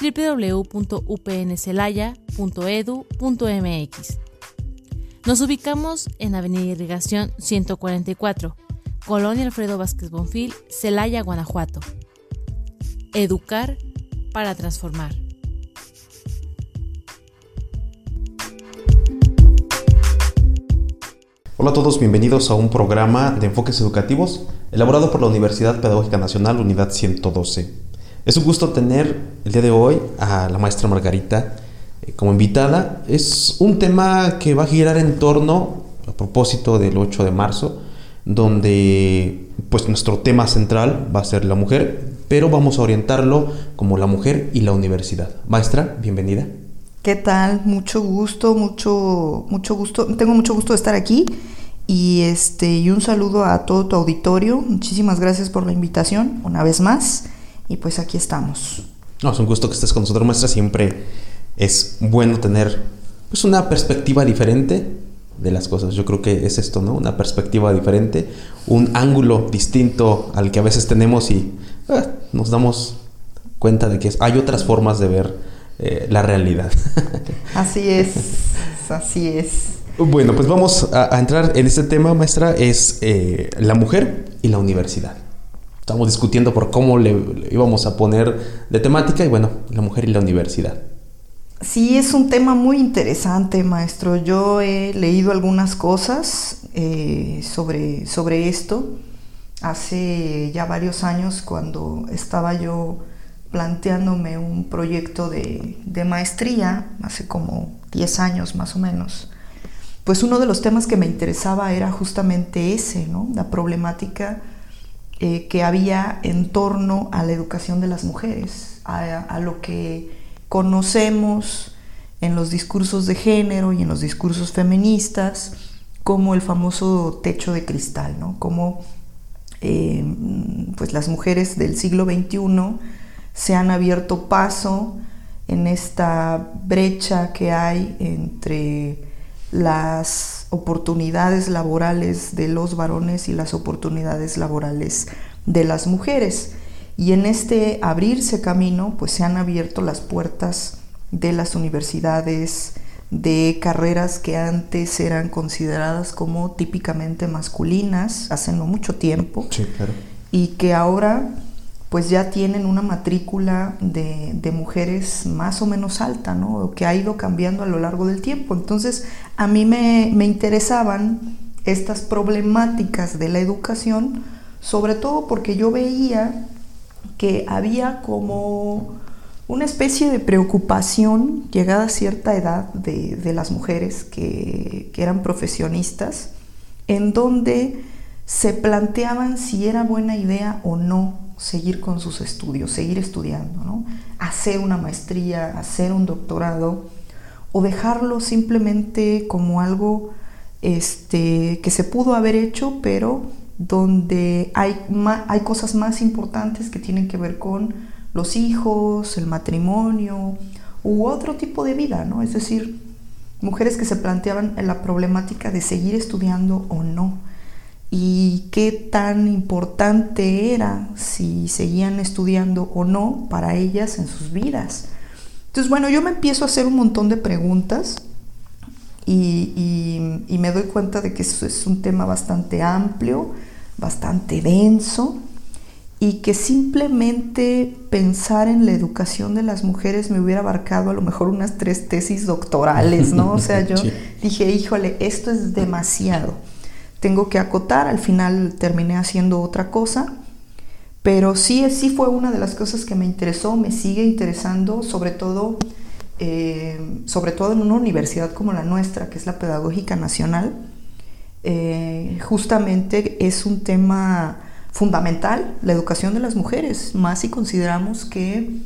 www.upncelaya.edu.mx. Nos ubicamos en Avenida Irrigación 144, Colonia Alfredo Vázquez Bonfil, Celaya, Guanajuato. Educar para transformar. Hola a todos, bienvenidos a un programa de enfoques educativos elaborado por la Universidad Pedagógica Nacional, Unidad 112. Es un gusto tener el día de hoy a la maestra Margarita eh, como invitada. Es un tema que va a girar en torno, a propósito del 8 de marzo, donde pues nuestro tema central va a ser la mujer, pero vamos a orientarlo como la mujer y la universidad. Maestra, bienvenida. ¿Qué tal? Mucho gusto, mucho, mucho gusto. Tengo mucho gusto de estar aquí y este y un saludo a todo tu auditorio. Muchísimas gracias por la invitación una vez más y pues aquí estamos. No, es un gusto que estés con nosotros, maestra. Siempre es bueno tener pues una perspectiva diferente de las cosas. Yo creo que es esto, ¿no? Una perspectiva diferente, un ángulo distinto al que a veces tenemos y ah, nos damos cuenta de que hay otras formas de ver eh, la realidad. así es, así es. Bueno, pues vamos a, entrar en este tema, maestra, es eh, la mujer y la universidad. Estamos discutiendo por cómo le, íbamos a poner de temática y bueno, la mujer y la universidad. Sí, es un tema muy interesante, maestro. Yo he leído algunas cosas eh, sobre, sobre esto hace ya varios años cuando estaba yo planteándome un proyecto de, de, maestría, hace como 10 años más o menos, pues uno de los temas que me interesaba era justamente ese, ¿no? La problemática eh, que había en torno a la educación de las mujeres, a, lo que conocemos en los discursos de género y en los discursos feministas como el famoso techo de cristal, ¿no? Como eh, pues las mujeres del siglo XXI se han abierto paso en esta brecha que hay entre las oportunidades laborales de los varones y las oportunidades laborales de las mujeres. Y en este abrirse camino, pues se han abierto las puertas de las universidades, de carreras que antes eran consideradas como típicamente masculinas, hace no mucho tiempo, y que ahora pues ya tienen una matrícula de, mujeres más o menos alta, ¿no? que ha ido cambiando a lo largo del tiempo. Entonces, a mí me, interesaban estas problemáticas de la educación, sobre todo porque yo veía que había como una especie de preocupación llegada a cierta edad de, las mujeres que, que, eran profesionistas, en donde se planteaban si era buena idea o no seguir con sus estudios, seguir estudiando, ¿no? hacer una maestría, hacer un doctorado, o dejarlo simplemente como algo este, que se pudo haber hecho, pero donde hay, hay cosas más importantes que tienen que ver con los hijos, el matrimonio u otro tipo de vida, ¿no? Es decir, mujeres que se planteaban la problemática de seguir estudiando o no y qué tan importante era si seguían estudiando o no para ellas en sus vidas. Entonces, bueno, yo me empiezo a hacer un montón de preguntas y, me doy cuenta de que eso es un tema bastante amplio, bastante denso y que simplemente pensar en la educación de las mujeres me hubiera abarcado a lo mejor unas tres tesis doctorales, ¿no? O sea, yo dije, híjole, esto es demasiado tengo que acotar, al final terminé haciendo otra cosa, pero sí, sí fue una de las cosas que me interesó, me sigue interesando, sobre todo, eh, sobre todo en una universidad como la nuestra, que es la Pedagógica Nacional. Eh, justamente es un tema fundamental, la educación de las mujeres, más si consideramos que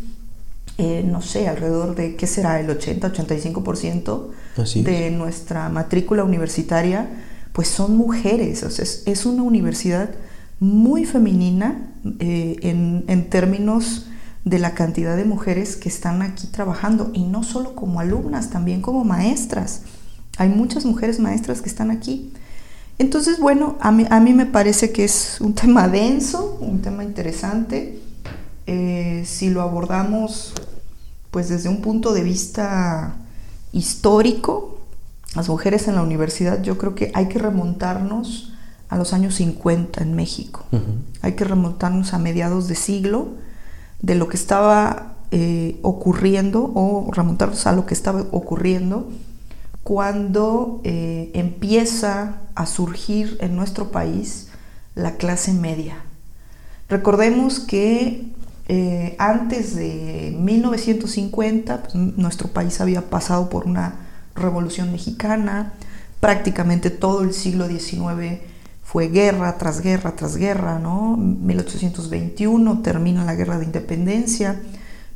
eh, no sé, alrededor de, ¿qué será? El 80-85% de nuestra matrícula universitaria, pues son mujeres. Sea, es, una universidad muy femenina eh, en, en términos de la cantidad de mujeres que están aquí trabajando y no solo como alumnas, también como maestras. Hay muchas mujeres maestras que están aquí. Entonces, bueno, a mí, a mí me parece que es un tema denso, un tema interesante. Eh, si lo abordamos pues desde un punto de vista histórico, las mujeres en la universidad, yo creo que hay que remontarnos a los años 50 en México. Hay que remontarnos a mediados de siglo de lo que estaba eh, ocurriendo o remontarnos a lo que estaba ocurriendo cuando eh, empieza a surgir en nuestro país la clase media. Recordemos que eh, antes de 1950 pues, nuestro país había pasado por una revolución mexicana, prácticamente todo el siglo XIX fue guerra tras guerra tras guerra, ¿no? 1821 termina la guerra de independencia,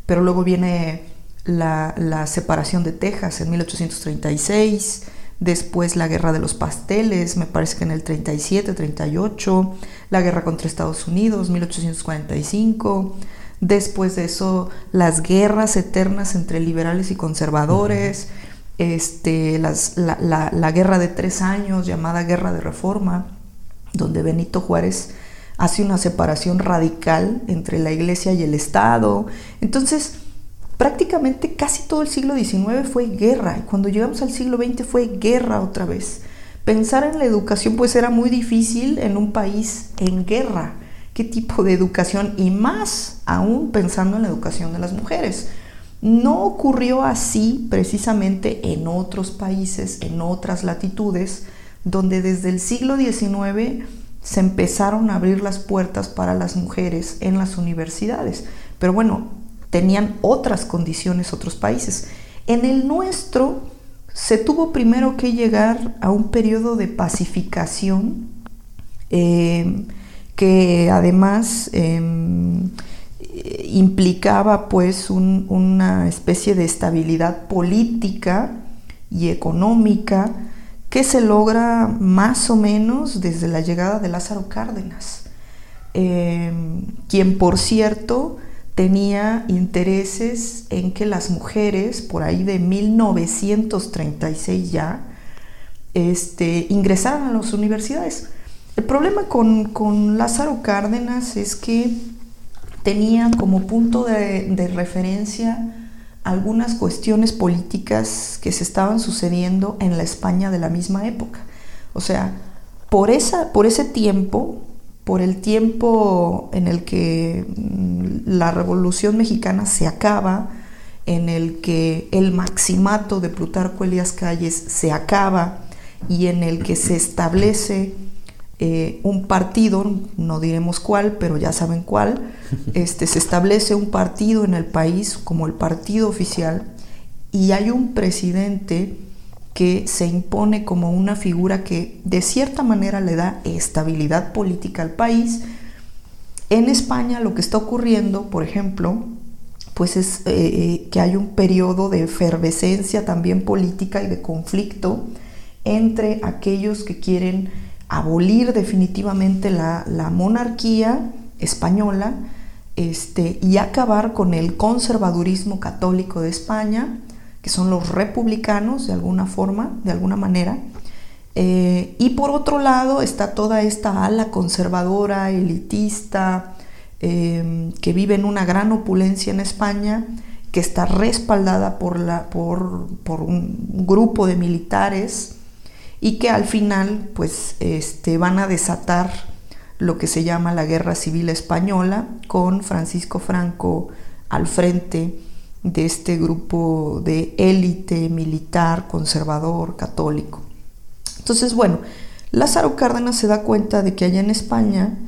pero luego viene la, separación de Texas en 1836, después la guerra de los pasteles, me parece que en el 37, 38, la guerra contra Estados Unidos, 1845, después de eso las guerras eternas entre liberales y conservadores, este, la, la guerra de tres años llamada guerra de reforma, donde Benito Juárez hace una separación radical entre la iglesia y el Estado. Entonces, prácticamente casi todo el siglo XIX fue guerra. Y cuando llegamos al siglo XX fue guerra otra vez. Pensar en la educación pues era muy difícil en un país en guerra. ¿Qué tipo de educación? Y más aún pensando en la educación de las mujeres. No ocurrió así precisamente en otros países, en otras latitudes, donde desde el siglo XIX se empezaron a abrir las puertas para las mujeres en las universidades. Pero bueno, tenían otras condiciones otros países. En el nuestro se tuvo primero que llegar a un periodo de pacificación eh, que además em, implicaba pues una especie de estabilidad política y económica que se logra más o menos desde la llegada de Lázaro Cárdenas, em, quien por cierto tenía intereses en que las mujeres, por ahí de 1936 ya, este, ingresaran a las universidades. El problema con, Lázaro Cárdenas es que tenía como punto de, de referencia algunas cuestiones políticas que se estaban sucediendo en la España de la misma época. O sea, por, esa, por ese tiempo, por el tiempo en el que mm, la Revolución Mexicana se acaba, en el que el maximato de Plutarco Elías Calles se acaba y en el que se establece eh, un partido, no diremos cuál, pero ya saben cuál, este, se establece un partido en el país como el partido oficial y hay un presidente que se impone como una figura que de cierta manera le da estabilidad política al país. En España lo que está ocurriendo, por ejemplo, pues es eh, eh, que hay un periodo de efervescencia también política y de conflicto entre aquellos que quieren abolir definitivamente la, monarquía española este, y acabar con el conservadurismo católico de España, que son los republicanos de alguna forma, de alguna manera. Eh, y por otro lado está toda esta ala conservadora, elitista, em, que vive en una gran opulencia en España, que está respaldada por, la, por, por un grupo de militares y que al final pues este, van a desatar lo que se llama la Guerra Civil Española con Francisco Franco al frente de este grupo de élite militar, conservador, católico. Entonces, bueno, Lázaro Cárdenas se da cuenta de que allá en España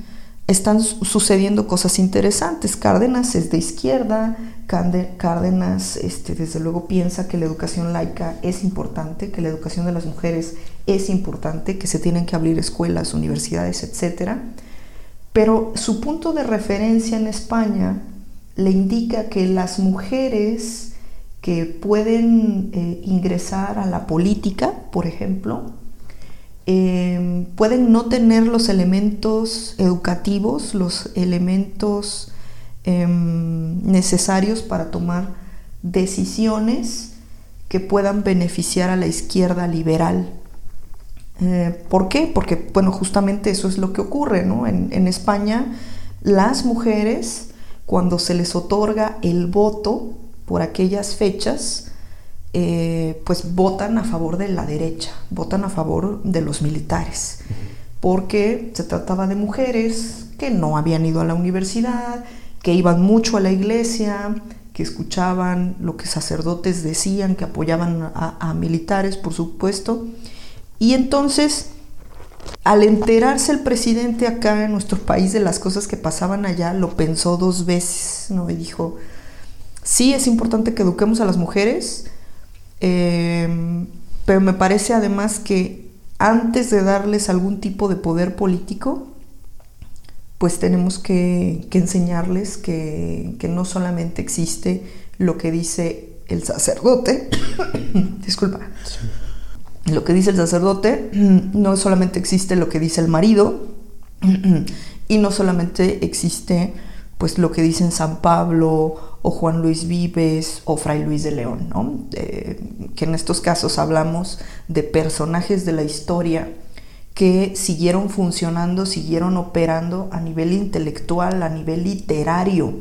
están sucediendo cosas interesantes. Cárdenas es de izquierda, Cárdenas este, desde luego piensa que la educación laica es importante, que la educación de las mujeres es importante, que se tienen que abrir escuelas, universidades, etc. Pero su punto de referencia en España le indica que las mujeres que pueden eh, ingresar a la política, por ejemplo, eh, pueden no tener los elementos educativos, los elementos em, necesarios para tomar decisiones que puedan beneficiar a la izquierda liberal. Eh, ¿Por qué? Porque, bueno, justamente eso es lo que ocurre, ¿no? En, España, las mujeres, cuando se les otorga el voto por aquellas fechas, eh, pues votan a favor de la derecha, votan a favor de los militares, porque se trataba de mujeres que no habían ido a la universidad, que iban mucho a la iglesia, que escuchaban lo que sacerdotes decían, que apoyaban a, militares, por supuesto. Y entonces, al enterarse el presidente acá en nuestro país de las cosas que pasaban allá, lo pensó dos veces, ¿no? Y dijo, sí es importante que eduquemos a las mujeres, Em, pero me parece además que antes de darles algún tipo de poder político, pues tenemos que, enseñarles que, no solamente existe lo que dice el sacerdote, disculpa, lo que dice el sacerdote, no solamente existe lo que dice el marido, y no solamente existe pues lo que dicen San Pablo o Juan Luis Vives o Fray Luis de León, ¿no? que en estos casos hablamos de personajes de la historia que siguieron funcionando, siguieron operando a nivel intelectual, a nivel literario.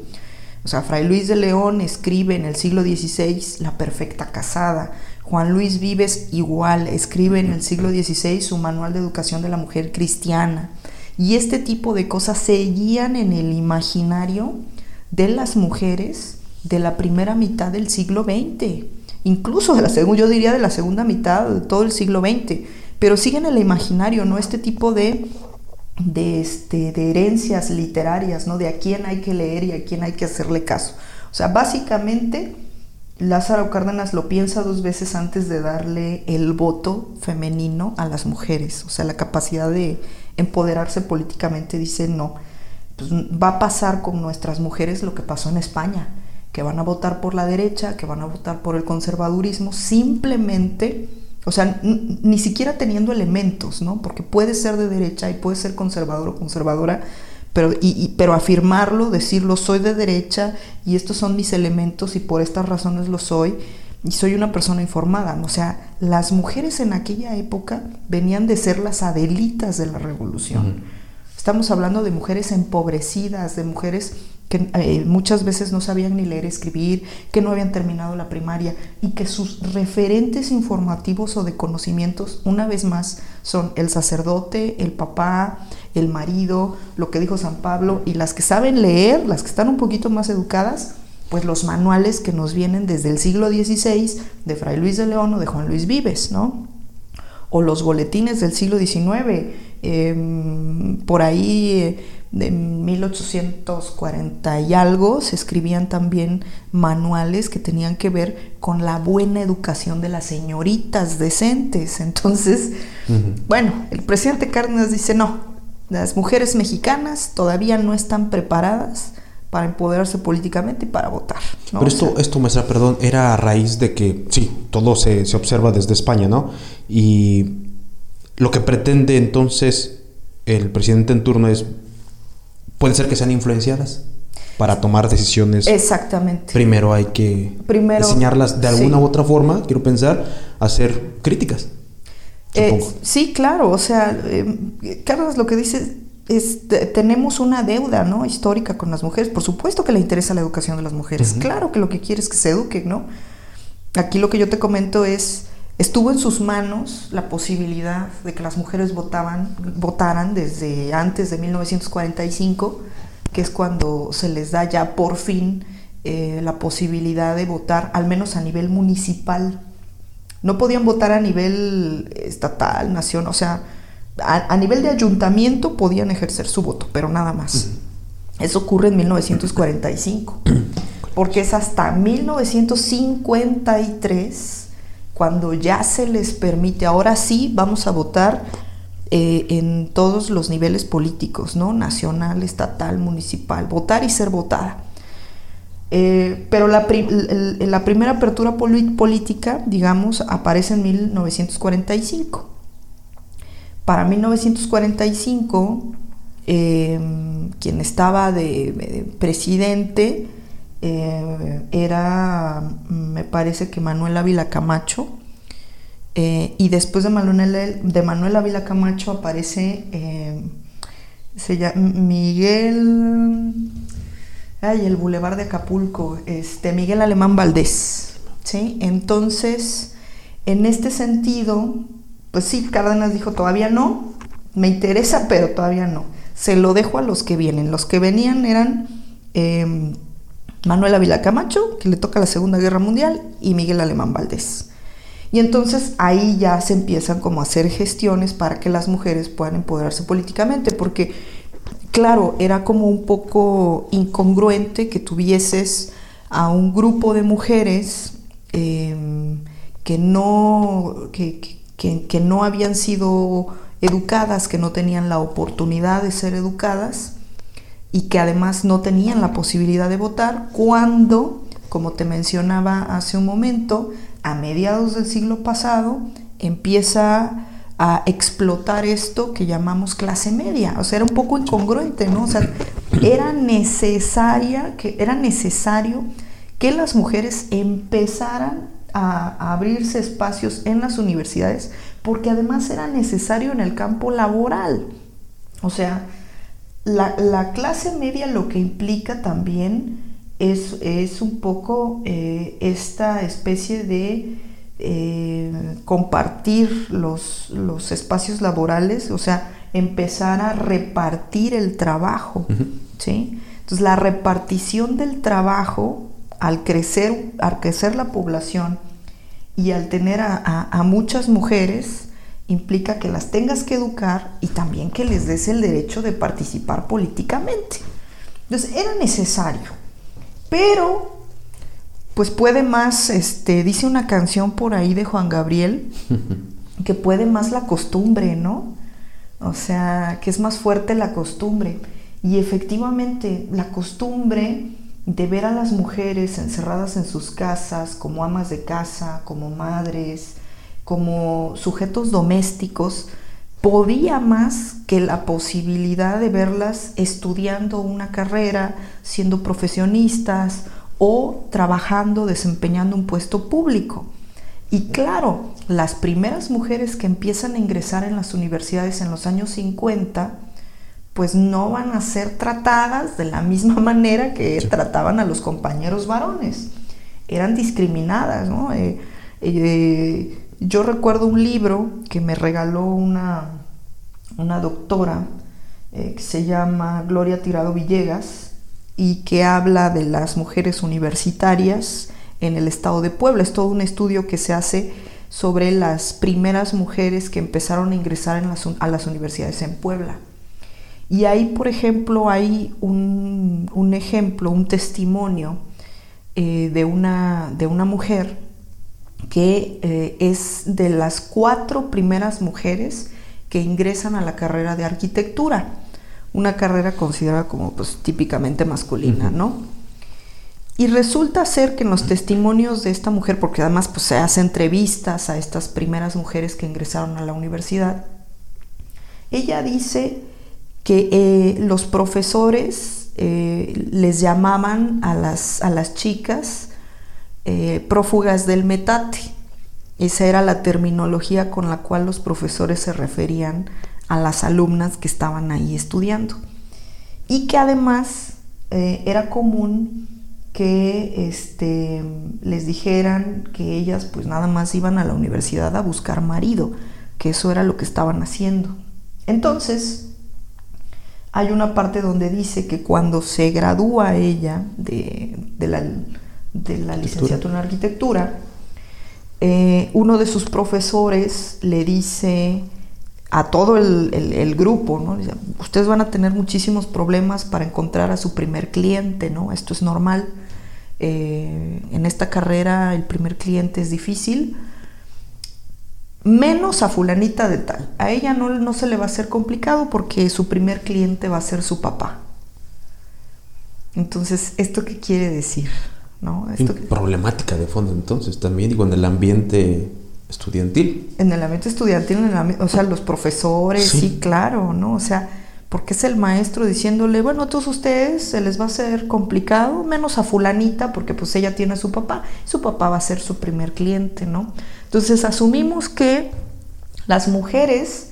O sea, Fray Luis de León escribe en el siglo XVI La Perfecta Casada. Juan Luis Vives igual escribe en el siglo XVI su Manual de Educación de la Mujer Cristiana. Y este tipo de cosas seguían en el imaginario de las mujeres de la primera mitad del siglo XX, incluso de la segunda, yo diría de la segunda mitad de todo el siglo XX, pero siguen en el imaginario, ¿no? Este tipo de, de, este, de herencias literarias, ¿no? De a quién hay que leer y a quién hay que hacerle caso. O sea, básicamente Lázaro Cárdenas lo piensa dos veces antes de darle el voto femenino a las mujeres, o sea, la capacidad de empoderarse políticamente, dice no pues, va a pasar con nuestras mujeres lo que pasó en España, que van a votar por la derecha, que van a votar por el conservadurismo, simplemente, o sea, ni siquiera teniendo elementos, ¿no? Porque puede ser de derecha y puede ser conservador o conservadora, pero, pero afirmarlo, decirlo, soy de derecha y estos son mis elementos y por estas razones lo soy y soy una persona informada. O sea, las mujeres en aquella época venían de ser las adelitas de la revolución. Estamos hablando de mujeres empobrecidas, de mujeres que eh, muchas veces no sabían ni leer, escribir, que no habían terminado la primaria y que sus referentes informativos o de conocimientos, una vez más, son el sacerdote, el papá, el marido, lo que dijo San Pablo, y las que saben leer, las que están un poquito más educadas, pues los manuales que nos vienen desde el siglo XVI de Fray Luis de León o de Juan Luis Vives, ¿no? O los boletines del siglo XIX, Em, por ahí eh, de 1840 y algo se escribían también manuales que tenían que ver con la buena educación de las señoritas decentes. Entonces, bueno, el presidente Cárdenas dice, no, las mujeres mexicanas todavía no están preparadas para empoderarse políticamente y para votar. Pero esto, esto, maestra, perdón, era a raíz de que, sí, todo se, se observa desde España, ¿no? Y lo que pretende entonces el presidente en turno es, puede ser que sean influenciadas para tomar decisiones. Exactamente. Primero hay que enseñarlas de alguna u otra forma, quiero pensar, a ser críticas. Eh, sí, claro, o sea, eh, Carlos lo que dice tenemos una deuda ¿no? histórica con las mujeres. Por supuesto que le interesa la educación de las mujeres, claro que lo que quiere es que se eduquen, ¿no? Aquí lo que yo te comento es Estuvo en sus manos la posibilidad de que las mujeres votaban, votaran desde antes de 1945, que es cuando se les da ya por fin eh, la posibilidad de votar, al menos a nivel municipal. No podían votar a nivel estatal, nación, o sea, a, nivel de ayuntamiento podían ejercer su voto, pero nada más. Eso ocurre en 1945, porque es hasta 1953 cuando ya se les permite, ahora sí vamos a votar eh, en todos los niveles políticos, ¿no? Nacional, estatal, municipal, votar y ser votada. Eh, pero la, la, primera apertura política, digamos, aparece en 1945. Para 1945, em, quien estaba de, presidente eh, era, me parece que Manuel Ávila Camacho, eh, y después de Manuel, de Manuel Ávila Camacho aparece em, se llama Miguel ay, el Boulevard de Acapulco, este, Miguel Alemán Valdés. ¿sí? Entonces, en este sentido, pues sí, Cárdenas dijo, todavía no, me interesa, pero todavía no. Se lo dejo a los que vienen. Los que venían eran eh, Manuel Ávila Camacho, que le toca la Segunda Guerra Mundial, y Miguel Alemán Valdés. Y entonces ahí ya se empiezan como a hacer gestiones para que las mujeres puedan empoderarse políticamente, porque claro, era como un poco incongruente que tuvieses a un grupo de mujeres em, que, no, que, no habían sido educadas, que no tenían la oportunidad de ser educadas y que además no tenían la posibilidad de votar cuando, como te mencionaba hace un momento, a mediados del siglo pasado empieza a explotar esto que llamamos clase media. O sea, era un poco incongruente, ¿no? O sea, era necesaria, que, era necesario que las mujeres empezaran a, abrirse espacios en las universidades, porque además era necesario en el campo laboral. O sea, la, clase media lo que implica también es, es un poco eh, esta especie de eh, compartir los, espacios laborales, o sea, empezar a repartir el trabajo. ¿sí? Entonces, la repartición del trabajo, al crecer, al crecer la población y al tener a, muchas mujeres, implica que las tengas que educar y también que les des el derecho de participar políticamente. Entonces, era necesario. Pero pues puede más, este, dice una canción por ahí de Juan Gabriel, que puede más la costumbre, ¿no? O sea, que es más fuerte la costumbre. Y efectivamente, la costumbre de ver a las mujeres encerradas en sus casas, como amas de casa, como madres, como sujetos domésticos, podía más que la posibilidad de verlas estudiando una carrera, siendo profesionistas o trabajando, desempeñando un puesto público. Y claro, las primeras mujeres que empiezan a ingresar en las universidades en los años 50, pues no van a ser tratadas de la misma manera que trataban a los compañeros varones. Eran discriminadas, ¿no? Eh, eh, yo recuerdo un libro que me regaló una, una doctora eh, que se llama Gloria Tirado Villegas, y que habla de las mujeres universitarias en el estado de Puebla. Es todo un estudio que se hace sobre las primeras mujeres que empezaron a ingresar a las universidades en Puebla. Y ahí, por ejemplo, hay un, ejemplo, un testimonio eh, de, una, de, una, mujer que eh, es de las cuatro primeras mujeres que ingresan a la carrera de arquitectura una carrera considerada como pues, típicamente masculina, ¿no? Y resulta ser que en los testimonios de esta mujer, porque además pues, se hace entrevistas a estas primeras mujeres que ingresaron a la universidad, ella dice que eh, los profesores eh, les llamaban a las, a las chicas eh, prófugas del metate. Esa era la terminología con la cual los profesores se referían a las alumnas que estaban ahí estudiando. Y que además era común que este, les dijeran que ellas pues nada más iban a la universidad a buscar marido, que eso era lo que estaban haciendo. Entonces, hay una parte donde dice que cuando se gradúa ella de, la, de la, licenciatura en arquitectura, eh, uno de sus profesores le dice a todo el, grupo, ¿no? Ustedes van a tener muchísimos problemas para encontrar a su primer cliente, ¿no? Esto es normal. Eh, en esta carrera el primer cliente es difícil, menos a fulanita de tal. A ella no, no se le va a hacer complicado porque su primer cliente va a ser su papá. Entonces, ¿esto qué quiere decir? ¿No? ¿Esto Problemática de fondo entonces también, digo, en el ambiente estudiantil. En el ambiente estudiantil, o sea, los profesores, sí. claro, ¿no? O sea, porque es el maestro diciéndole, bueno, a todos ustedes se les va a hacer complicado, menos a fulanita, porque pues ella tiene a su papá, su papá va a ser su primer cliente, ¿no? Entonces asumimos que las mujeres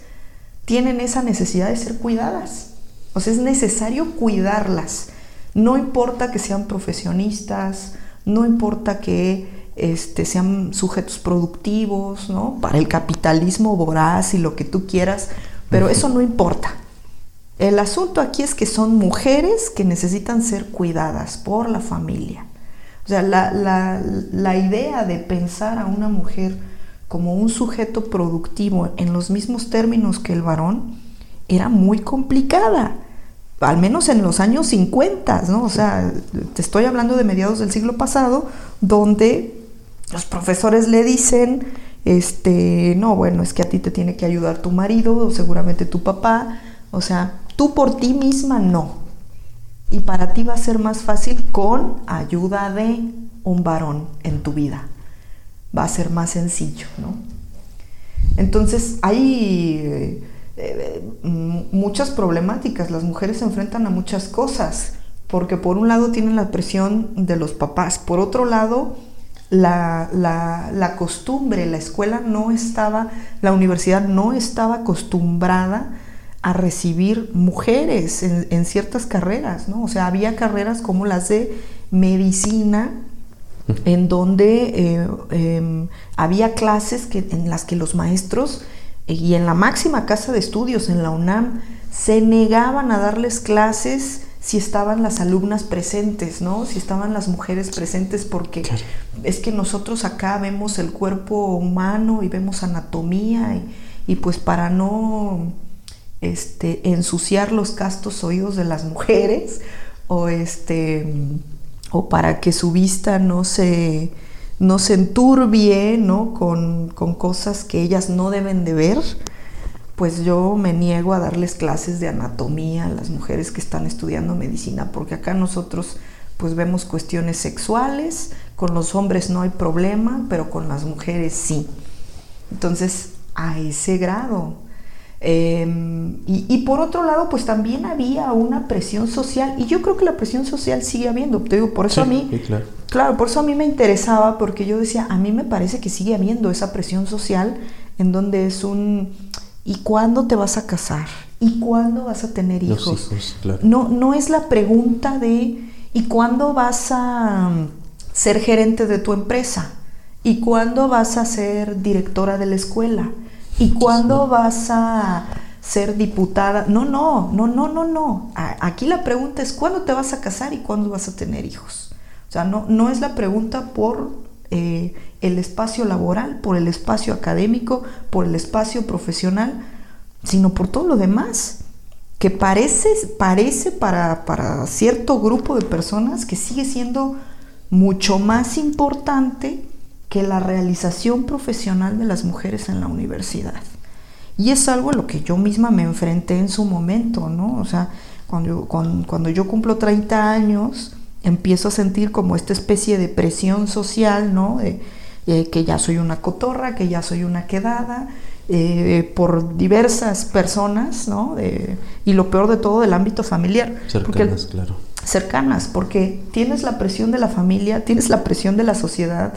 tienen esa necesidad de ser cuidadas, o sea, es necesario cuidarlas, no importa que sean profesionistas, no importa que este, sean sujetos productivos, ¿no? Para el capitalismo voraz y lo que tú quieras, pero eso no importa. El asunto aquí es que son mujeres que necesitan ser cuidadas por la familia. O sea, la, idea de pensar a una mujer como un sujeto productivo en los mismos términos que el varón era muy complicada, al menos en los años 50, ¿no? O sea, te estoy hablando de mediados del siglo pasado, donde los profesores le dicen, este, no, bueno, es que a ti te tiene que ayudar tu marido o seguramente tu papá, o sea, tú por ti misma no. Y para ti va a ser más fácil con ayuda de un varón en tu vida. Va a ser más sencillo, ¿no? Entonces hay eh, eh, muchas problemáticas. Las mujeres se enfrentan a muchas cosas, porque por un lado tienen la presión de los papás, por otro lado la, la, costumbre, la escuela no estaba, la universidad no estaba acostumbrada a recibir mujeres en, ciertas carreras, ¿no? O sea, había carreras como las de medicina, en donde eh, em, había clases que, en las que los maestros, y en la máxima casa de estudios, en la UNAM, se negaban a darles clases si estaban las alumnas presentes, ¿no? Si estaban las mujeres presentes, porque es que nosotros acá vemos el cuerpo humano y vemos anatomía y, pues para no este, ensuciar los castos oídos de las mujeres o este o para que su vista no se no se enturbie ¿no? Con, con cosas que ellas no deben de ver, pues yo me niego a darles clases de anatomía a las mujeres que están estudiando medicina, porque acá nosotros pues vemos cuestiones sexuales, con los hombres no hay problema, pero con las mujeres sí. Entonces, a ese grado. Em, y, por otro lado, pues también había una presión social, y yo creo que la presión social sigue habiendo. Te digo, por eso a mí, claro. claro, por eso a mí me interesaba, porque yo decía, a mí me parece que sigue habiendo esa presión social en donde es un ¿Y cuándo te vas a casar? ¿Y cuándo vas a tener hijos? no, no es la pregunta de ¿y cuándo vas a ser gerente de tu empresa? ¿Y cuándo vas a ser directora de la escuela? ¿Y cuándo vas a ser diputada? No, no, no, no, no, no. Aquí la pregunta es ¿cuándo te vas a casar y cuándo vas a tener hijos? O sea, no, no es la pregunta por eh, el espacio laboral, por el espacio académico, por el espacio profesional, sino por todo lo demás, que parece, parece para, para cierto grupo de personas que sigue siendo mucho más importante que la realización profesional de las mujeres en la universidad. Y es algo a lo que yo misma me enfrenté en su momento, ¿no? O sea, cuando, cuando, cuando yo cumplo 30 años, empiezo a sentir como esta especie de presión social, ¿no? Eh, que ya soy una cotorra, que ya soy una quedada, eh, por diversas personas, ¿no? y lo peor de todo del ámbito familiar. Cercanas, claro. Cercanas, porque tienes la presión de la familia, tienes la presión de la sociedad,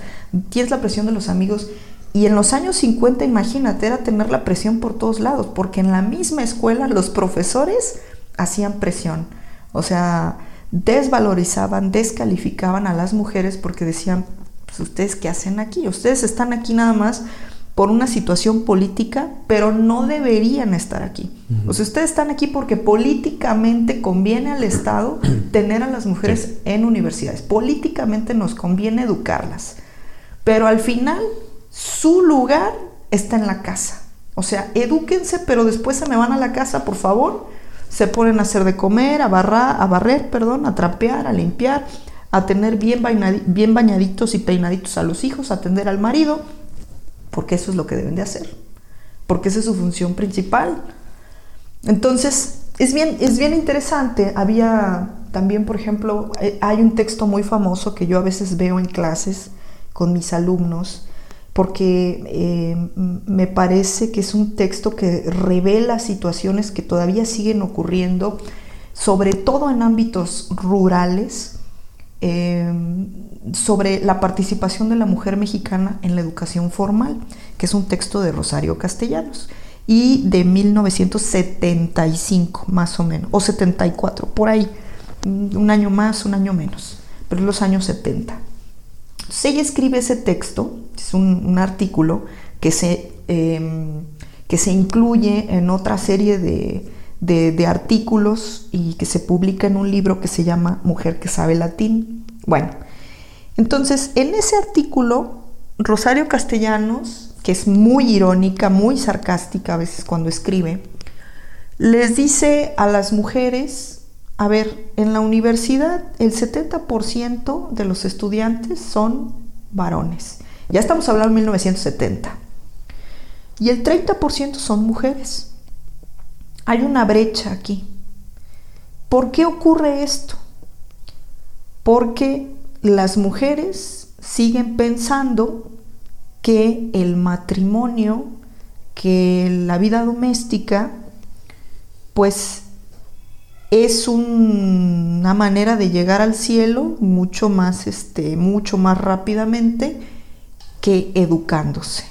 tienes la presión de los amigos. Y en los años 50, imagínate, era tener la presión por todos lados, porque en la misma escuela los profesores hacían presión. O sea, desvalorizaban, descalificaban a las mujeres porque decían, pues ustedes qué hacen aquí, ustedes están aquí nada más por una situación política, pero no deberían estar aquí. O sea, ustedes están aquí porque políticamente conviene al Estado tener a las mujeres en universidades. Políticamente nos conviene educarlas. Pero al final, su lugar está en la casa. O sea, edúquense, pero después se me van a la casa, por favor, se ponen a hacer de comer, a, barrar, a barrer, perdón, a trapear, a limpiar, a tener bien, bien bañaditos y peinaditos a los hijos, a atender al marido, porque eso es lo que deben de hacer, porque esa es su función principal. Entonces, es bien, es bien interesante. Había también, por ejemplo, eh, hay un texto muy famoso que yo a veces veo en clases con mis alumnos, porque eh, me parece que es un texto que revela situaciones que todavía siguen ocurriendo, sobre todo en ámbitos rurales, eh, sobre la participación de la mujer mexicana en la educación formal, que es un texto de Rosario Castellanos y de 1975 más o menos, o 74, por ahí, un año más, un año menos, pero en los años 70. Entonces ella escribe ese texto, es un, artículo que se, em, que se incluye en otra serie de, de, artículos y que se publica en un libro que se llama Mujer que sabe latín. Bueno, entonces en ese artículo, Rosario Castellanos que es muy irónica, muy sarcástica a veces cuando escribe, les dice a las mujeres, a ver, en la universidad el 70% de los estudiantes son varones. Ya estamos hablando de 1970. Y el 30% son mujeres. Hay una brecha aquí. ¿Por qué ocurre esto? Porque las mujeres siguen pensando que el matrimonio, que la vida doméstica, pues es una manera de llegar al cielo mucho más, este, mucho más rápidamente que educándose.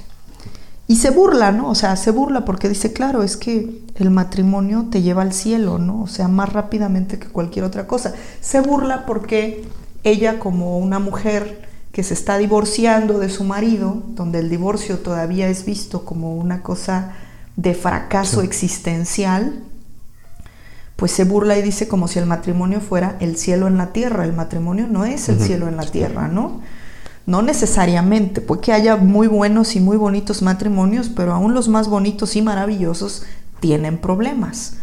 Y se burla, ¿no? O sea, se burla porque dice, claro, es que el matrimonio te lleva al cielo, ¿no? O sea, más rápidamente que cualquier otra cosa. Se burla porque ella como una mujer que se está divorciando de su marido, donde el divorcio todavía es visto como una cosa de fracaso existencial, pues se burla y dice como si el matrimonio fuera el cielo en la tierra. El matrimonio no es el cielo en la tierra, ¿no? No necesariamente, puede que haya muy buenos y muy bonitos matrimonios, pero aún los más bonitos y maravillosos tienen problemas.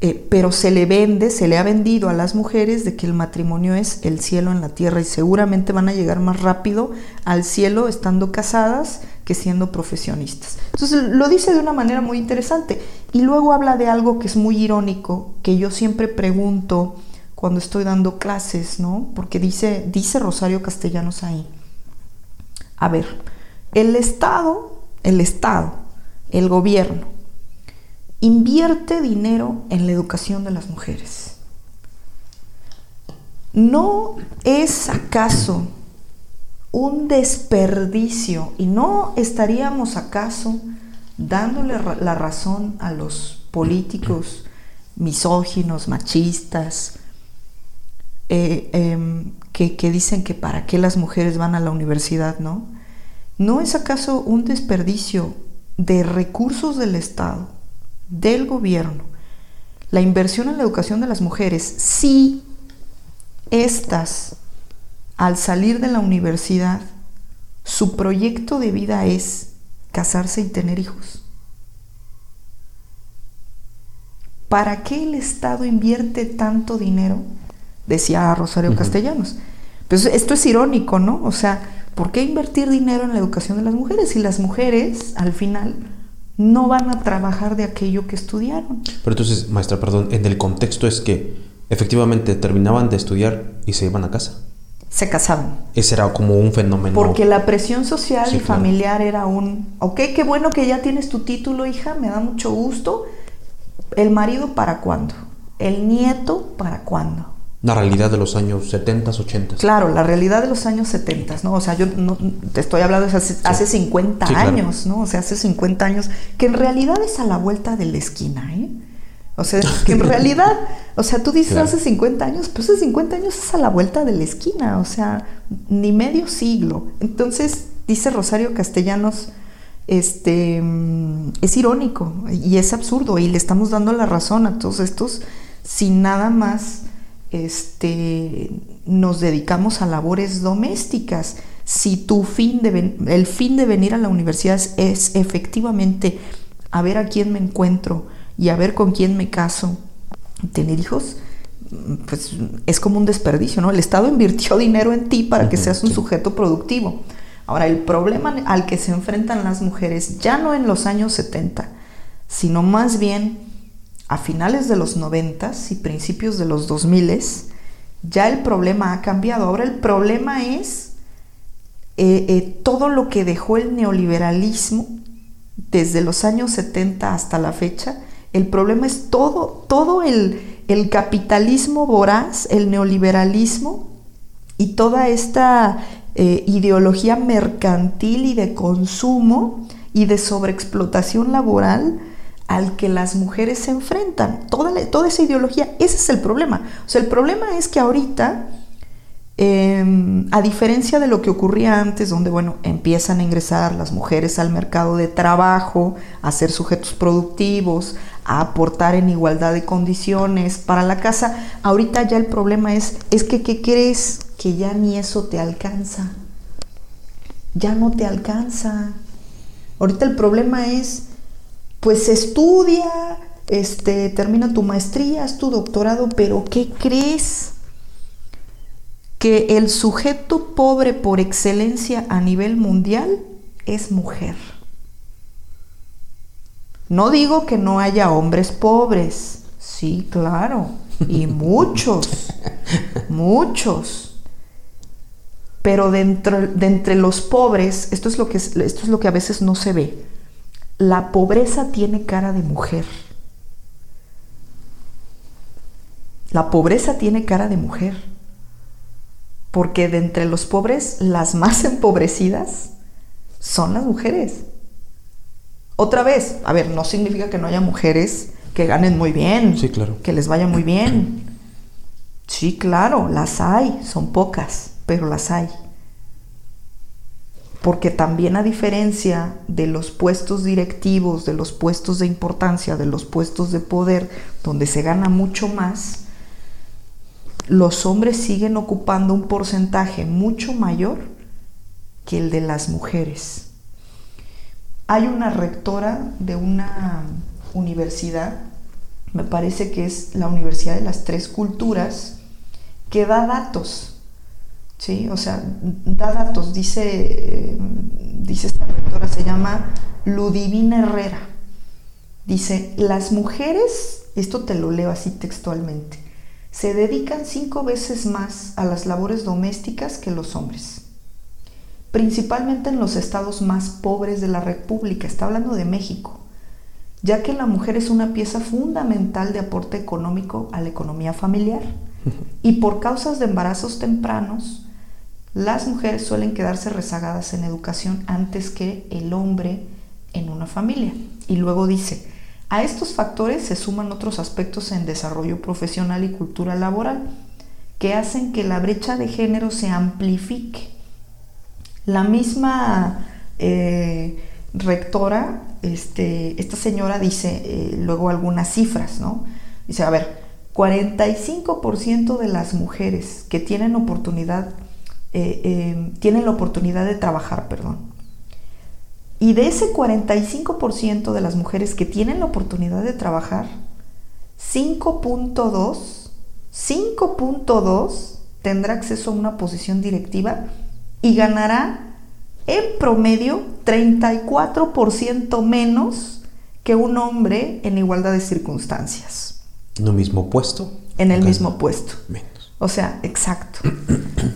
Eh, pero se le vende, se le ha vendido a las mujeres de que el matrimonio es el cielo en la tierra y seguramente van a llegar más rápido al cielo estando casadas que siendo profesionistas. Entonces lo dice de una manera muy interesante y luego habla de algo que es muy irónico, que yo siempre pregunto cuando estoy dando clases, ¿no? Porque dice, dice Rosario Castellanos ahí, a ver, el Estado, el Estado, el gobierno, invierte dinero en la educación de las mujeres. ¿No es acaso un desperdicio y no estaríamos acaso dándole la razón a los políticos misóginos, machistas, eh, em, que, que dicen que para qué las mujeres van a la universidad, ¿no? ¿No es acaso un desperdicio de recursos del Estado del gobierno la inversión en la educación de las mujeres si estas, al salir de la universidad, su proyecto de vida es casarse y tener hijos? ¿Para qué el Estado invierte tanto dinero? Decía Rosario Castellanos. Pues esto es irónico, ¿no? O sea, ¿por qué invertir dinero en la educación de las mujeres si las mujeres, al final, no van a trabajar de aquello que estudiaron. Pero entonces, maestra, perdón, en el contexto es que efectivamente terminaban de estudiar y se iban a casa. Se casaban. Ese era como un fenómeno. Porque la presión social y familiar era un, ok, qué bueno que ya tienes tu título, hija, me da mucho gusto. ¿El marido para cuándo? ¿El nieto para cuándo? La realidad de los años 70, 80. Claro, la realidad de los años 70, ¿no? O sea, yo no, te estoy hablando de hace, hace 50 años, ¿no? O sea, hace 50 años, que en realidad es a la vuelta de la esquina, ¿eh? O sea, que en realidad, o sea, tú dices hace 50 años, pues hace 50 años es a la vuelta de la esquina, o sea, ni medio siglo. Entonces, dice Rosario Castellanos, este, mm, es irónico y es absurdo y le estamos dando la razón a todos estos sin nada más este, nos dedicamos a labores domésticas. Si tu fin de el fin de venir a la universidad es, efectivamente a ver a quién me encuentro y a ver con quién me caso, tener hijos, pues es como un desperdicio, ¿no? El Estado invirtió dinero en ti para que seas un sujeto productivo. Ahora, el problema al que se enfrentan las mujeres, ya no en los años 70, sino más bien a finales de los 90 y principios de los 2000 ya el problema ha cambiado. Ahora el problema es eh, eh, todo lo que dejó el neoliberalismo desde los años 70 hasta la fecha. El problema es todo, todo el, el capitalismo voraz, el neoliberalismo y toda esta eh, ideología mercantil y de consumo y de sobreexplotación laboral al que las mujeres se enfrentan. Toda, toda esa ideología, ese es el problema. O sea, el problema es que ahorita, em, a diferencia de lo que ocurría antes, donde, bueno, empiezan a ingresar las mujeres al mercado de trabajo, a ser sujetos productivos, a aportar en igualdad de condiciones para la casa, ahorita ya el problema es, es que, ¿qué crees? Que ya ni eso te alcanza. Ya no te alcanza. Ahorita el problema es, pues estudia, este, termina tu maestría, haz tu doctorado, pero ¿qué crees? Que el sujeto pobre por excelencia a nivel mundial es mujer. No digo que no haya hombres pobres, sí, claro, y muchos, muchos. Pero de entre, los pobres, esto es, lo que, esto es lo que a veces no se ve, la pobreza tiene cara de mujer. La pobreza tiene cara de mujer. Porque de entre los pobres, las más empobrecidas son las mujeres. Otra vez, a ver, no significa que no haya mujeres que ganen muy bien. Sí, claro. Que les vaya muy bien. Sí, claro, las hay, son pocas, pero las hay porque también a diferencia de los puestos directivos, de los puestos de importancia, de los puestos de poder, donde se gana mucho más, los hombres siguen ocupando un porcentaje mucho mayor que el de las mujeres. Hay una rectora de una universidad, me parece que es la Universidad de las Tres Culturas, que da datos ¿sí? O sea, da datos, dice, dice esta rectora, se llama Ludivina Herrera. Dice, las mujeres, esto te lo leo así textualmente, se dedican cinco veces más a las labores domésticas que los hombres, principalmente en los estados más pobres de la República, está hablando de México, ya que la mujer es una pieza fundamental de aporte económico a la economía familiar y por causas de embarazos tempranos, las mujeres suelen quedarse rezagadas en educación antes que el hombre en una familia. Y luego dice, a estos factores se suman otros aspectos en desarrollo profesional y cultura laboral que hacen que la brecha de género se amplifique. La misma eh, rectora, este, esta señora dice eh, luego algunas cifras, ¿no? Dice, a ver, 45% de las mujeres que tienen oportunidad eh, eh, tienen la oportunidad de trabajar, perdón. Y de ese 45% de las mujeres que tienen la oportunidad de trabajar, 5.2, 5.2 tendrá acceso a una posición directiva y ganará en promedio 34% menos que un hombre en igualdad de circunstancias. ¿En el mismo puesto? En el mismo puesto. O sea, exacto.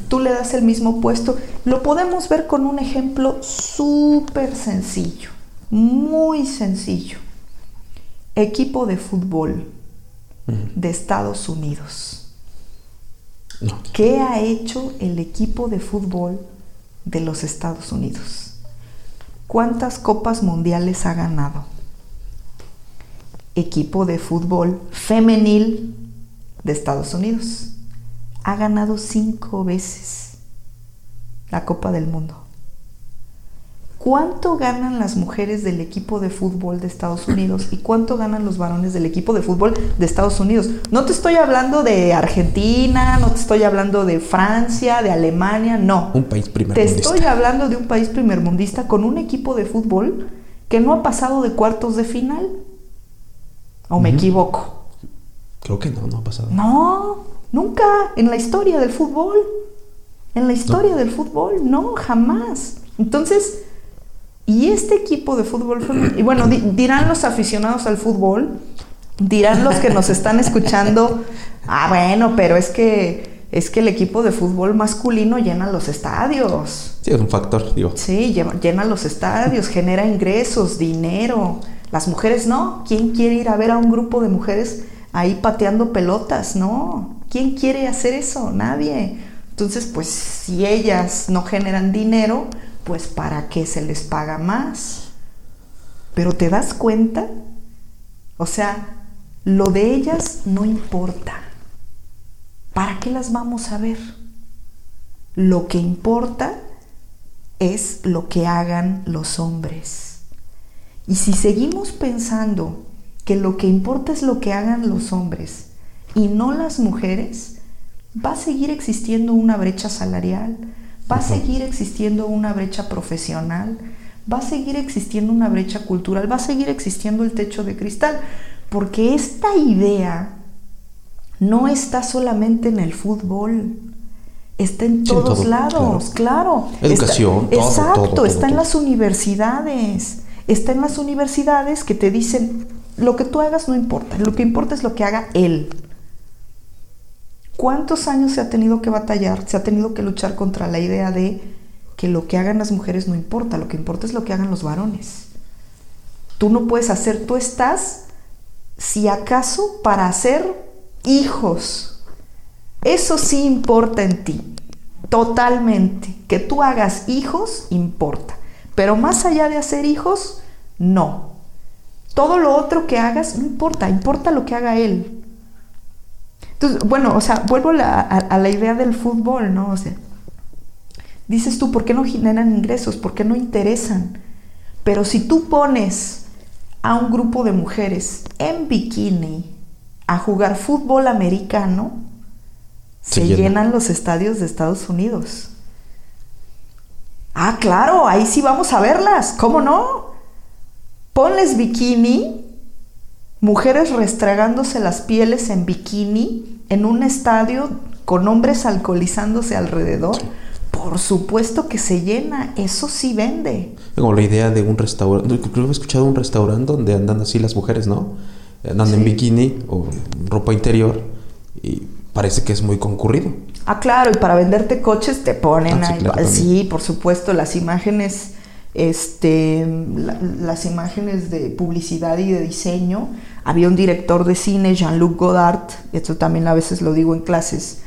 Tú le das el mismo puesto. Lo podemos ver con un ejemplo súper sencillo, muy sencillo. Equipo de fútbol de Estados Unidos. ¿Qué ha hecho el equipo de fútbol de los Estados Unidos? ¿Cuántas copas mundiales ha ganado? Equipo de fútbol femenil de Estados Unidos ha ganado cinco veces la Copa del Mundo. ¿Cuánto ganan las mujeres del equipo de fútbol de Estados Unidos y cuánto ganan los varones del equipo de fútbol de Estados Unidos? No te estoy hablando de Argentina, no te estoy hablando de Francia, de Alemania, no. Un país primermundista. Te estoy hablando de un país primermundista con un equipo de fútbol que no ha pasado de cuartos de final. ¿O me equivoco? Creo que no, no ha pasado. No, Nunca en la historia del fútbol. En la historia del fútbol, no, jamás. Entonces, y este equipo de fútbol y bueno, dirán los aficionados al fútbol, Dirán los que nos están escuchando, ah, bueno, pero es que es que el equipo de fútbol masculino llena los estadios. Sí, es un factor, digo. Sí, llena los estadios, genera ingresos, dinero. Las mujeres no. ¿Quién quiere ir a ver a un grupo de mujeres ahí pateando pelotas? No. ¿Quién quiere hacer eso? Nadie. Entonces, pues si ellas no generan dinero, pues ¿para qué se les paga más? Pero ¿te das cuenta? O sea, lo de ellas no importa. ¿Para qué las vamos a ver? Lo que importa es lo que hagan los hombres. Y si seguimos pensando que lo que importa es lo que hagan los hombres y no las mujeres, va a seguir existiendo una brecha salarial, va a seguir existiendo una brecha profesional, va a seguir existiendo una brecha cultural, va a seguir existiendo el techo de cristal, porque esta idea no está solamente en el fútbol, está en todos lados, claro. Educación, exacto, está en las universidades, está en las universidades que te dicen, lo que tú hagas no importa, lo que importa es lo que haga él. ¿Cuántos años se ha tenido que batallar, se ha tenido que luchar contra la idea de que lo que hagan las mujeres no importa, lo que importa es lo que hagan los varones? Tú no puedes hacer, tú estás, si acaso, para hacer hijos. Eso sí importa en ti, totalmente. Que tú hagas hijos importa. Pero más allá de hacer hijos, no. Todo lo otro que hagas no importa, importa lo que haga él. Entonces, bueno, o sea, vuelvo a la, idea del fútbol, ¿no? O sea, dices tú, ¿por qué no generan ingresos? ¿Por qué no interesan? Pero si tú pones a un grupo de mujeres en bikini, a jugar fútbol americano, se, llenan los estadios de Estados Unidos. Ah, claro, ahí sí vamos a verlas, ¿cómo no? Ponles bikini, mujeres restregándose las pieles en bikini en un estadio con hombres alcoholizándose alrededor. Por supuesto que se llena, eso sí vende. Como la idea de un restaurante, creo que he escuchado un restaurante donde andan así las mujeres, ¿no? andan en bikini o ropa interior y parece que es muy concurrido. Ah, claro, y para venderte coches te ponen ah, ahí. sí, por supuesto, las imágenes, este, las imágenes de publicidad y de diseño. Había un director de cine, Jean-Luc Godard, esto también a veces lo digo en clases,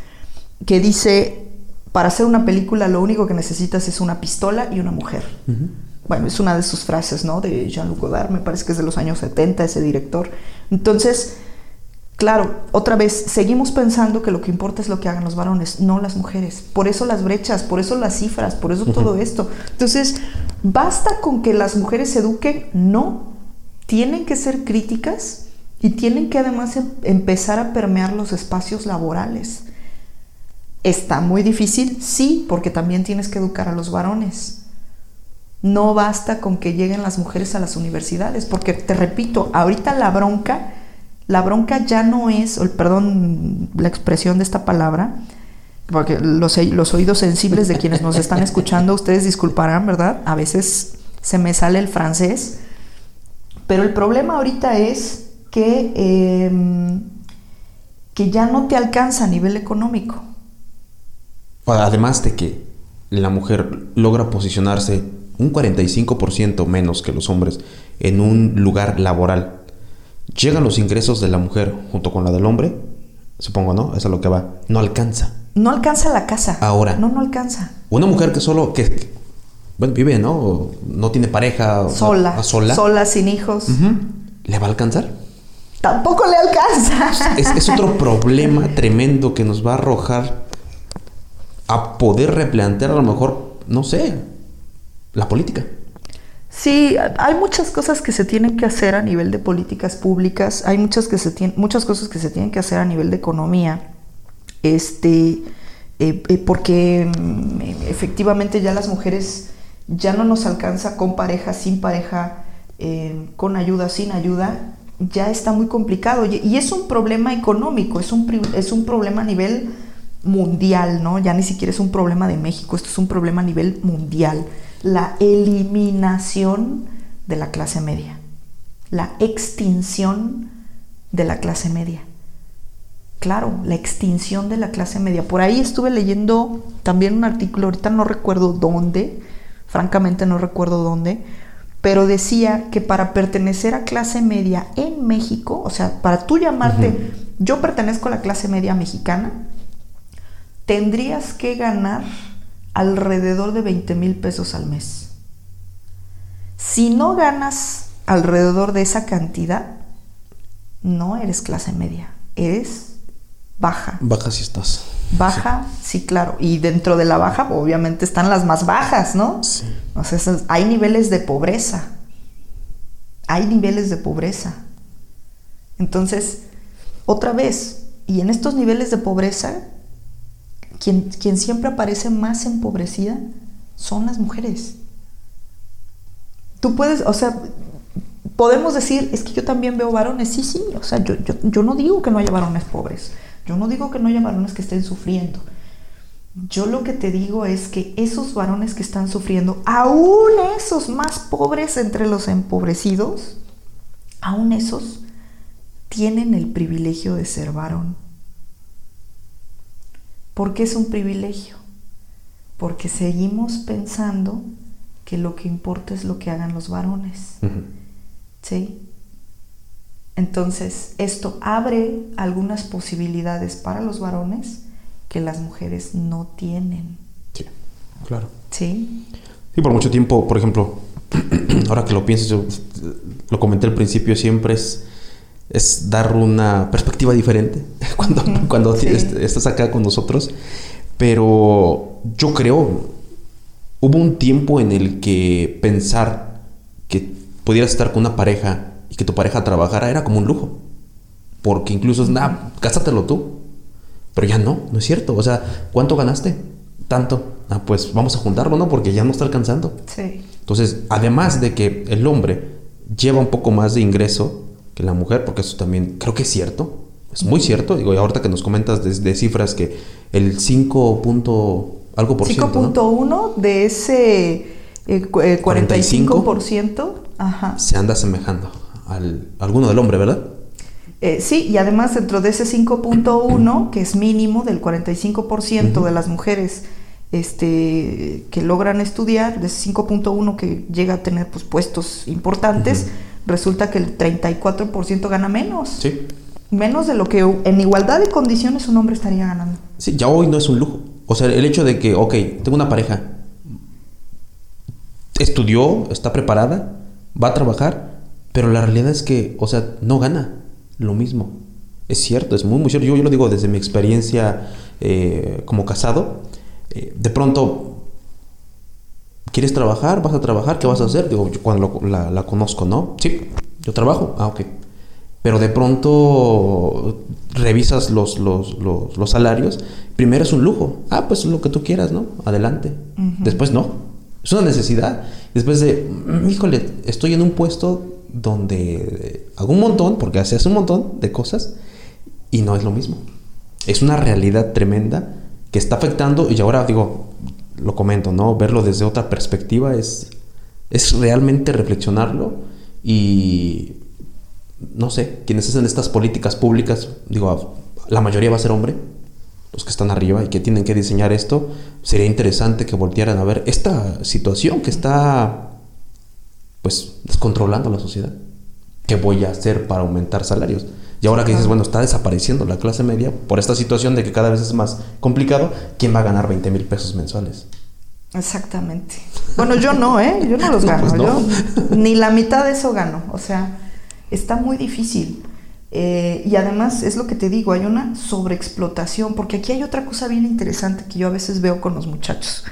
que dice, para hacer una película lo único que necesitas es una pistola y una mujer. Bueno, es una de sus frases, ¿no? De Jean-Luc Godard, me parece que es de los años 70, ese director. Entonces, claro, otra vez, seguimos pensando que lo que importa es lo que hagan los varones, no las mujeres. Por eso las brechas, por eso las cifras, por eso todo esto. Entonces, ¿basta con que las mujeres se eduquen? No. Tienen que ser críticas y tienen que además em-, empezar a permear los espacios laborales. ¿Está muy difícil? Sí, porque también tienes que educar a los varones. No basta con que lleguen las mujeres a las universidades, porque te repito, ahorita la bronca, la bronca ya no es, perdón la expresión de esta palabra, porque los, oídos sensibles de quienes nos están escuchando, ustedes disculparán, ¿verdad? A veces se me sale el francés, pero el problema ahorita es que, em, que ya no te alcanza a nivel económico. Además de que la mujer logra posicionarse un 45% menos que los hombres en un lugar laboral, llegan los ingresos de la mujer junto con la del hombre, supongo, ¿no? Eso es lo que va. No alcanza. No alcanza la casa. Ahora. No, no alcanza. Una mujer que solo, que, bueno, vive, ¿no? No tiene pareja. Sola. sola. Sola, sin hijos. ¿Le va a alcanzar? Tampoco le alcanza. Es, es otro problema tremendo que nos va a arrojar a poder replantear a lo mejor, no sé, la política. Sí, hay muchas cosas que se tienen que hacer a nivel de políticas públicas, hay muchas, que se muchas cosas que se tienen que hacer a nivel de economía, este, eh, eh, porque mm, efectivamente ya las mujeres ya no nos alcanza con pareja, sin pareja, eh, con ayuda, sin ayuda, ya está muy complicado y es un problema económico, es un, es un problema a nivel mundial, ¿no? Ya ni siquiera es un problema de México, esto es un problema a nivel mundial la eliminación de la clase media, la extinción de la clase media. Claro, la extinción de la clase media. Por ahí estuve leyendo también un artículo, ahorita no recuerdo dónde, francamente no recuerdo dónde, pero decía que para pertenecer a clase media en México, o sea, para tú llamarte, yo pertenezco a la clase media mexicana, tendrías que ganar alrededor de 20 mil pesos al mes. Si no ganas alrededor de esa cantidad, no eres clase media, eres baja. Baja si estás. Baja, sí. claro. Y dentro de la baja, obviamente, están las más bajas, ¿no? Sí. O sea, hay niveles de pobreza. Hay niveles de pobreza. Entonces, otra vez, y en estos niveles de pobreza, quien, quien siempre aparece más empobrecida son las mujeres. Tú puedes, o sea, podemos decir, es que yo también veo varones, sí, sí, o sea, yo, yo, no digo que no haya varones pobres, yo no digo que no haya varones que estén sufriendo. Yo lo que te digo es que esos varones que están sufriendo, aún esos más pobres entre los empobrecidos, aún esos tienen el privilegio de ser varón. ¿Por qué es un privilegio? Porque seguimos pensando que lo que importa es lo que hagan los varones. ¿Sí? Entonces, esto abre algunas posibilidades para los varones que las mujeres no tienen. Sí, claro. Sí. Y por mucho tiempo, por ejemplo, ahora que lo pienso, yo lo comenté al principio, siempre es, es dar una perspectiva diferente cuando, cuando estás acá con nosotros. Pero yo creo, hubo un tiempo en el que pensar que pudieras estar con una pareja y que tu pareja trabajara era como un lujo. Porque incluso es, nada, gástatelo tú. Pero ya no, no es cierto. O sea, ¿cuánto ganaste? Tanto. Ah, pues vamos a juntarlo, ¿no? Porque ya no está alcanzando. Sí. Entonces, además de que el hombre lleva un poco más de ingreso que la mujer, porque eso también creo que es cierto. Es muy cierto. Digo, y ahorita que nos comentas de, cifras que el 5. algo por ciento. 5.1 de ese 45%, eh, se anda asemejando al alguno del hombre, ¿verdad? Eh, sí, y además dentro de ese 5.1, que es mínimo del 45% de las mujeres este, que logran estudiar, de ese 5.1 que llega a tener pues, puestos importantes, resulta que el 34% gana menos. Sí. Menos de lo que en igualdad de condiciones un hombre estaría ganando. Sí, ya hoy no es un lujo. O sea, el hecho de que, ok, tengo una pareja, estudió, está preparada, va a trabajar, pero la realidad es que, o sea, no gana lo mismo. Es cierto, es muy, muy cierto. Yo, yo lo digo desde mi experiencia eh, como casado. Eh, de pronto, ¿quieres trabajar? ¿Vas a trabajar? ¿Qué vas a hacer? Digo, cuando la, la, conozco, ¿no? Sí, yo trabajo. Ah, ok. Pero de pronto revisas los, los, los, salarios. Primero es un lujo. Ah, pues lo que tú quieras, ¿no? Adelante. Después no. Es una necesidad. Después de, mm, híjole, estoy en un puesto donde hago un montón, porque hace un montón de cosas, y no es lo mismo. Es una realidad tremenda que está afectando, y ahora digo, lo comento, ¿no? Verlo desde otra perspectiva es, es realmente reflexionarlo y no sé, quienes hacen estas políticas públicas, digo, la mayoría va a ser hombre, los que están arriba y que tienen que diseñar esto, sería interesante que voltearan a ver esta situación que está pues descontrolando la sociedad. ¿Qué voy a hacer para aumentar salarios? Y ahora que dices, bueno, está desapareciendo la clase media por esta situación de que cada vez es más complicado, ¿quién va a ganar 20 mil pesos mensuales? Exactamente. Bueno, yo no, ¿eh? Yo no los gano. Pues ni la mitad de eso gano. O sea, está muy difícil. Eh, y además es lo que te digo, hay una sobreexplotación, porque aquí hay otra cosa bien interesante que yo a veces veo con los muchachos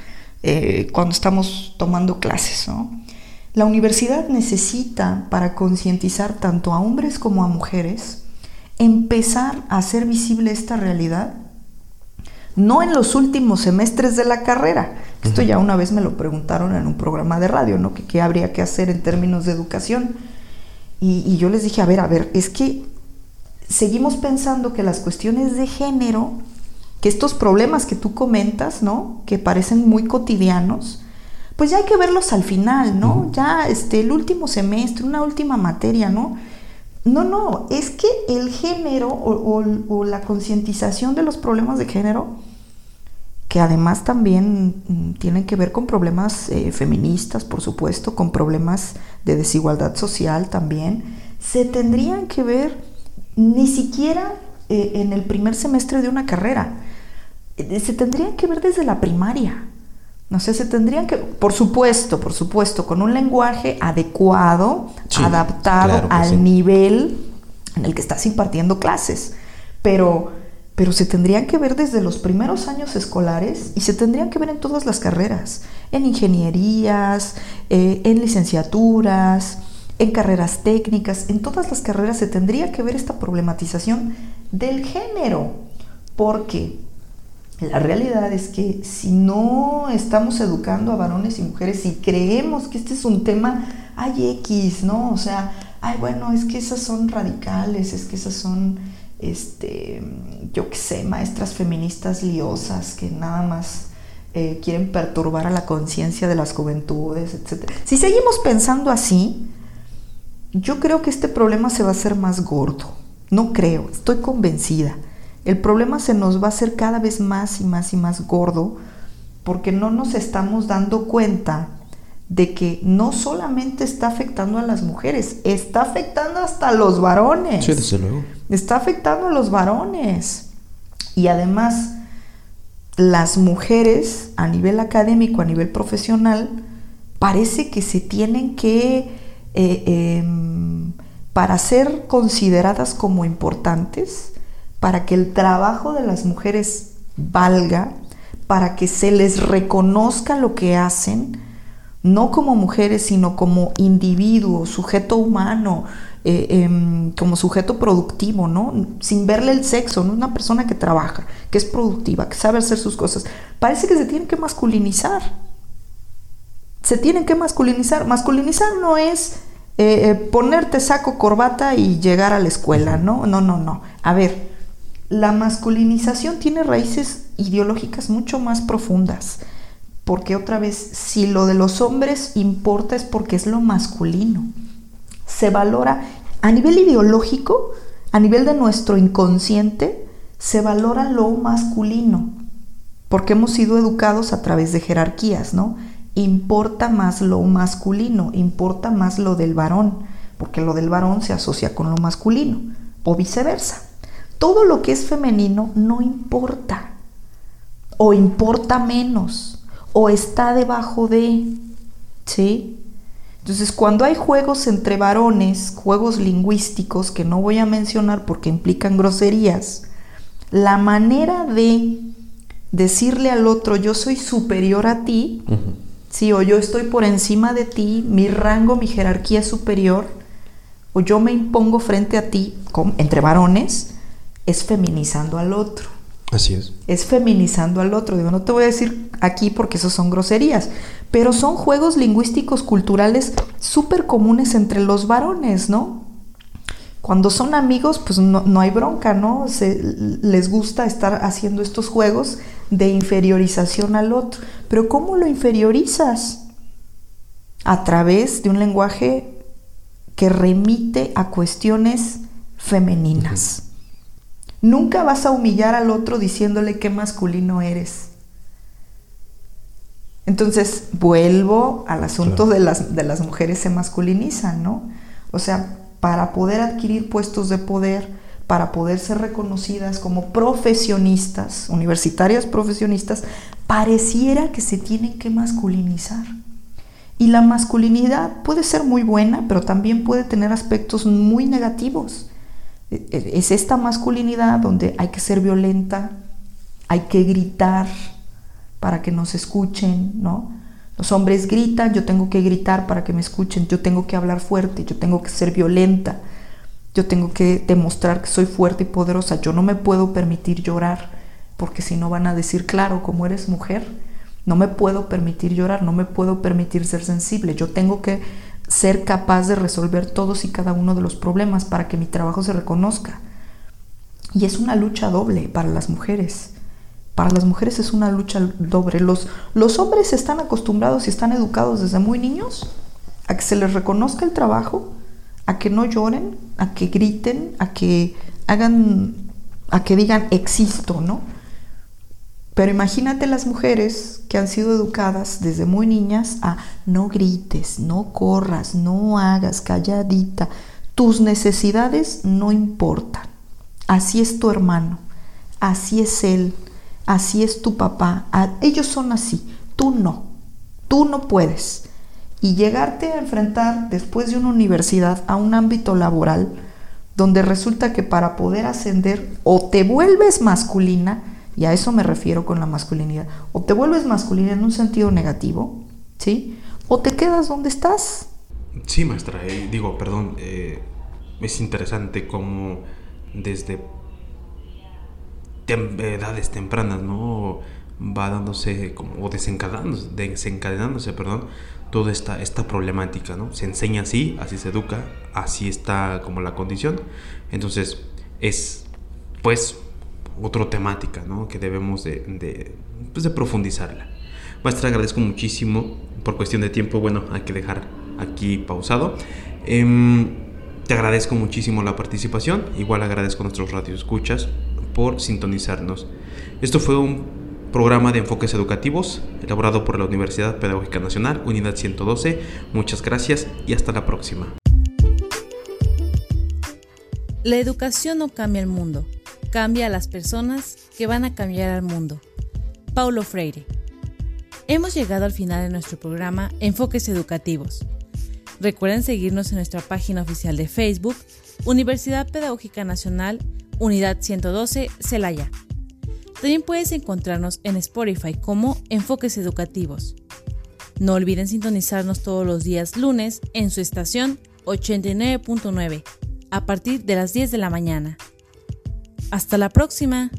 eh, cuando estamos tomando clases. La universidad necesita, para concientizar tanto a hombres como a mujeres, empezar a hacer visible esta realidad, no en los últimos semestres de la carrera. Esto ya una vez me lo preguntaron en un programa de radio, ¿no? ¿Qué, habría que hacer en términos de educación? Y, y yo les dije, a ver, a ver, es que seguimos pensando que las cuestiones de género, que estos problemas que tú comentas, ¿no? Que parecen muy cotidianos, pues ya hay que verlos al final, ¿no? Ya este, el último semestre, una última materia, ¿no? No, no, es que el género o, la concientización de los problemas de género, que además también mm, tienen que ver con problemas eh, feministas, por supuesto, con problemas de desigualdad social también, se tendrían que ver ni siquiera eh, en el primer semestre de una carrera, eh, se tendrían que ver desde la primaria. No sé, se tendrían que, por supuesto, por supuesto, con un lenguaje adecuado, adaptado al nivel en el que estás impartiendo clases. Pero, pero se tendrían que ver desde los primeros años escolares y se tendrían que ver en todas las carreras, en ingenierías, eh, en licenciaturas, en carreras técnicas, en todas las carreras se tendría que ver esta problematización del género, porque la realidad es que si no estamos educando a varones y mujeres y creemos que este es un tema, hay X, ¿no? O sea, ay, bueno, es que esas son radicales, es que esas son, este, yo qué sé, maestras feministas liosas que nada más eh, quieren perturbar a la conciencia de las juventudes, etc. Si seguimos pensando así, yo creo que este problema se va a hacer más gordo. No creo, estoy convencida el problema se nos va a hacer cada vez más y más y más gordo porque no nos estamos dando cuenta de que no solamente está afectando a las mujeres, está afectando hasta a los varones. Sí, desde luego. Está afectando a los varones. Y además, las mujeres a nivel académico, a nivel profesional, parece que se tienen que, eh, em, para ser consideradas como importantes, para que el trabajo de las mujeres valga, para que se les reconozca lo que hacen, no como mujeres, sino como individuo, sujeto humano, eh, em, como sujeto productivo, ¿no? Sin verle el sexo, ¿no? Una persona que trabaja, que es productiva, que sabe hacer sus cosas. Parece que se tienen que masculinizar. Se tienen que masculinizar. Masculinizar no es eh, eh, ponerte saco, corbata y llegar a la escuela, ¿no? No, no, no. A ver, la masculinización tiene raíces ideológicas mucho más profundas, porque otra vez, si lo de los hombres importa es porque es lo masculino. Se valora a nivel ideológico, a nivel de nuestro inconsciente, se valora lo masculino, porque hemos sido educados a través de jerarquías, ¿no? Importa más lo masculino, importa más lo del varón, porque lo del varón se asocia con lo masculino, o viceversa todo lo que es femenino no importa, o importa menos, o está debajo de, ¿sí? Entonces, cuando hay juegos entre varones, juegos lingüísticos que no voy a mencionar porque implican groserías, la manera de decirle al otro yo soy superior a ti, sí, o yo estoy por encima de ti, mi rango, mi jerarquía es superior, o yo me impongo frente a ti, entre varones, es feminizando al otro. Así es. Es feminizando al otro. Digo, no te voy a decir aquí porque eso son groserías, pero son juegos lingüísticos culturales súper comunes entre los varones, ¿no? Cuando son amigos, pues no, hay bronca, ¿no? Se, les gusta estar haciendo estos juegos de inferiorización al otro. Pero ¿cómo lo inferiorizas? A través de un lenguaje que remite a cuestiones femeninas. Nunca vas a humillar al otro diciéndole qué masculino eres. Entonces, vuelvo al asunto de, las, de las mujeres se masculinizan, ¿no? O sea, para poder adquirir puestos de poder, para poder ser reconocidas como profesionistas, universitarias profesionistas, pareciera que se tienen que masculinizar. Y la masculinidad puede ser muy buena, pero también puede tener aspectos muy negativos. Es esta masculinidad donde hay que ser violenta, hay que gritar para que nos escuchen, ¿no? Los hombres gritan, yo tengo que gritar para que me escuchen, yo tengo que hablar fuerte, yo tengo que ser violenta, yo tengo que demostrar que soy fuerte y poderosa, yo no me puedo permitir llorar, porque si no van a decir, claro, como eres mujer, no me puedo permitir llorar, no me puedo permitir ser sensible, yo tengo que ser capaz de resolver todos y cada uno de los problemas para que mi trabajo se reconozca. Y es una lucha doble para las mujeres. Para las mujeres es una lucha doble. Los, los hombres están acostumbrados y están educados desde muy niños a que se les reconozca el trabajo, a que no lloren, a que griten, a que hagan, a que digan existo, ¿no? Pero imagínate las mujeres que han sido educadas desde muy niñas a no grites, no corras, no hagas, calladita. Tus necesidades no importan. Así es tu hermano, así es él, así es tu papá. Ellos son así, tú no, tú no puedes. Y llegarte a enfrentar después de una universidad a un ámbito laboral donde resulta que para poder ascender o te vuelves masculina, y a eso me refiero con la masculinidad. O te vuelves masculina en un sentido negativo, ¿sí? O te quedas donde estás. Sí, maestra. Eh, digo, perdón. Eh, es interesante cómo desde edades tempranas, ¿no? Va dándose como, o desencadenándose, desencadenándose, perdón, toda esta, esta problemática, ¿no? Se enseña así, así se educa, así está como la condición. Entonces, es, pues, otra temática ¿no? que debemos de, de, pues de profundizarla. Maestra, agradezco muchísimo. Por cuestión de tiempo, bueno, hay que dejar aquí pausado. Em, te agradezco muchísimo la participación. Igual agradezco a nuestros radioescuchas por sintonizarnos. Esto fue un programa de enfoques educativos elaborado por la Universidad Pedagógica Nacional, Unidad 112. Muchas gracias y hasta la próxima. La educación no cambia el mundo cambia a las personas que van a cambiar al mundo. Paulo Freire. Hemos llegado al final de nuestro programa Enfoques Educativos. Recuerden seguirnos en nuestra página oficial de Facebook, Universidad Pedagógica Nacional, Unidad 112, Celaya. También puedes encontrarnos en Spotify como Enfoques Educativos. No olviden sintonizarnos todos los días lunes en su estación 89.9 a partir de las 10 de la mañana. Hasta la próxima.